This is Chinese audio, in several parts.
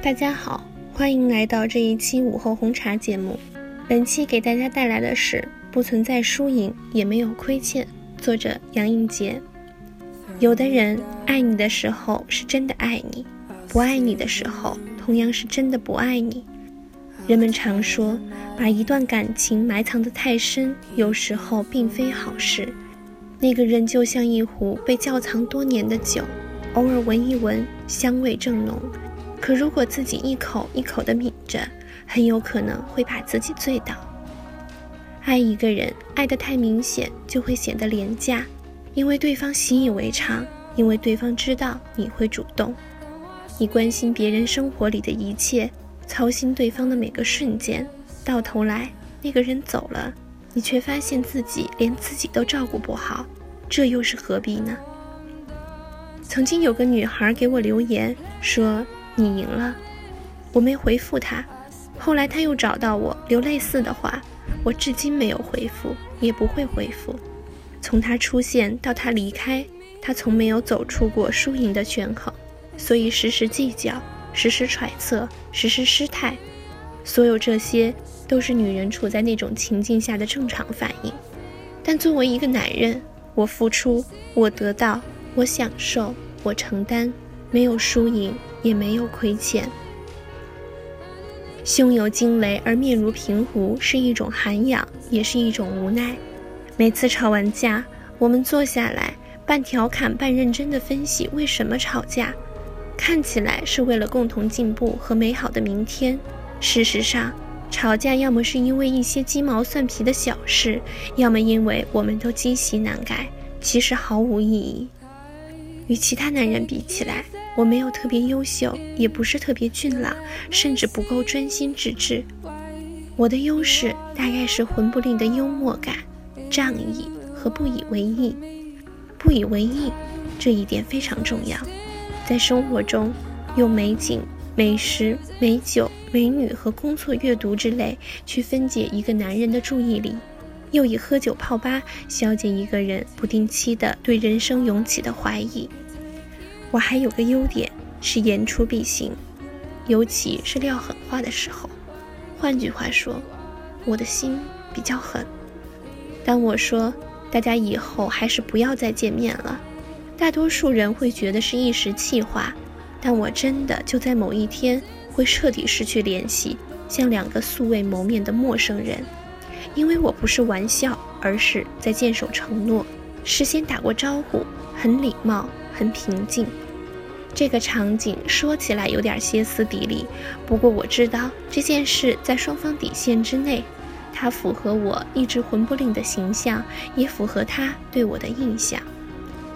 大家好，欢迎来到这一期午后红茶节目。本期给大家带来的是《不存在输赢，也没有亏欠》，作者杨应杰。有的人爱你的时候是真的爱你，不爱你的时候同样是真的不爱你。人们常说，把一段感情埋藏得太深，有时候并非好事。那个人就像一壶被窖藏多年的酒，偶尔闻一闻，香味正浓。可如果自己一口一口的抿着，很有可能会把自己醉倒。爱一个人，爱得太明显，就会显得廉价，因为对方习以为常，因为对方知道你会主动，你关心别人生活里的一切，操心对方的每个瞬间，到头来那个人走了，你却发现自己连自己都照顾不好，这又是何必呢？曾经有个女孩给我留言说。你赢了，我没回复他。后来他又找到我，留类似的话，我至今没有回复，也不会回复。从他出现到他离开，他从没有走出过输赢的权衡，所以时时计较，时时揣测，时时失态。所有这些都是女人处在那种情境下的正常反应。但作为一个男人，我付出，我得到，我享受，我承担，没有输赢。也没有亏欠。胸有惊雷而面如平湖是一种涵养，也是一种无奈。每次吵完架，我们坐下来，半调侃半认真的分析为什么吵架。看起来是为了共同进步和美好的明天，事实上，吵架要么是因为一些鸡毛蒜皮的小事，要么因为我们都积习难改，其实毫无意义。与其他男人比起来。我没有特别优秀，也不是特别俊朗，甚至不够专心致志。我的优势大概是混不吝的幽默感、仗义和不以为意。不以为意这一点非常重要。在生活中，用美景、美食、美酒、美女和工作、阅读之类去分解一个男人的注意力，又以喝酒泡吧消解一个人不定期的对人生涌起的怀疑。我还有个优点是言出必行，尤其是撂狠话的时候。换句话说，我的心比较狠。当我说大家以后还是不要再见面了，大多数人会觉得是一时气话，但我真的就在某一天会彻底失去联系，像两个素未谋面的陌生人。因为我不是玩笑，而是在坚守承诺，事先打过招呼，很礼貌。很平静，这个场景说起来有点歇斯底里，不过我知道这件事在双方底线之内，它符合我一直魂不吝的形象，也符合他对我的印象。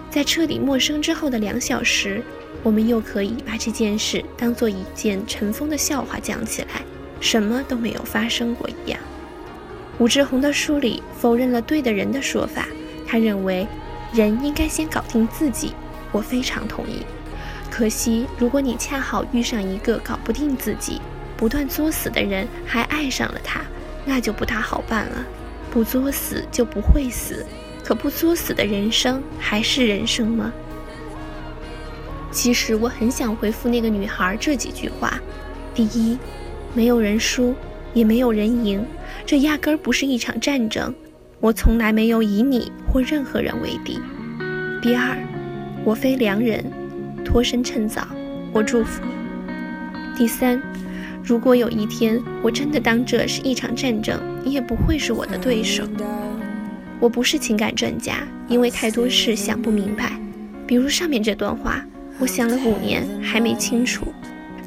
在彻底陌生之后的两小时，我们又可以把这件事当做一件尘封的笑话讲起来，什么都没有发生过一样。武志红的书里否认了“对的人”的说法，他认为人应该先搞定自己。我非常同意，可惜，如果你恰好遇上一个搞不定自己、不断作死的人，还爱上了他，那就不大好办了。不作死就不会死，可不作死的人生还是人生吗？其实我很想回复那个女孩这几句话：第一，没有人输，也没有人赢，这压根儿不是一场战争。我从来没有以你或任何人为敌。第二。我非良人，脱身趁早。我祝福你。第三，如果有一天我真的当这是一场战争，你也不会是我的对手。我不是情感专家，因为太多事想不明白。比如上面这段话，我想了五年还没清楚。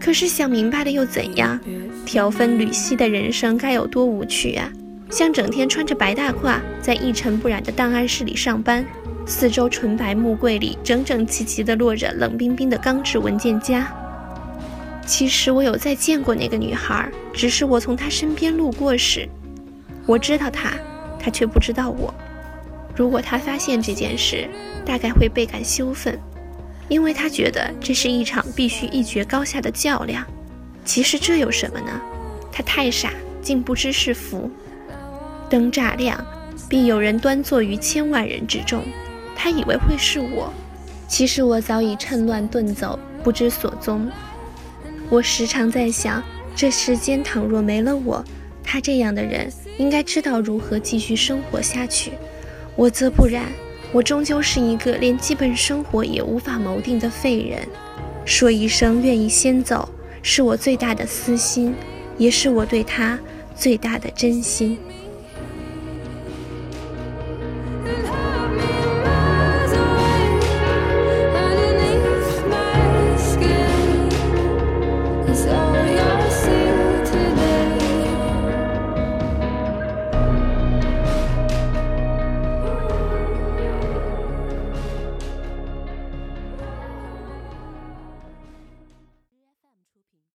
可是想明白了又怎样？条分缕析的人生该有多无趣啊！像整天穿着白大褂，在一尘不染的档案室里上班。四周纯白木柜里整整齐齐地落着冷冰冰的钢制文件夹。其实我有再见过那个女孩，只是我从她身边路过时，我知道她，她却不知道我。如果她发现这件事，大概会倍感羞愤，因为他觉得这是一场必须一决高下的较量。其实这有什么呢？他太傻，竟不知是福。灯乍亮，必有人端坐于千万人之中。他以为会是我，其实我早已趁乱遁走，不知所踪。我时常在想，这世间倘若没了我，他这样的人应该知道如何继续生活下去。我则不然，我终究是一个连基本生活也无法谋定的废人。说一声愿意先走，是我最大的私心，也是我对他最大的真心。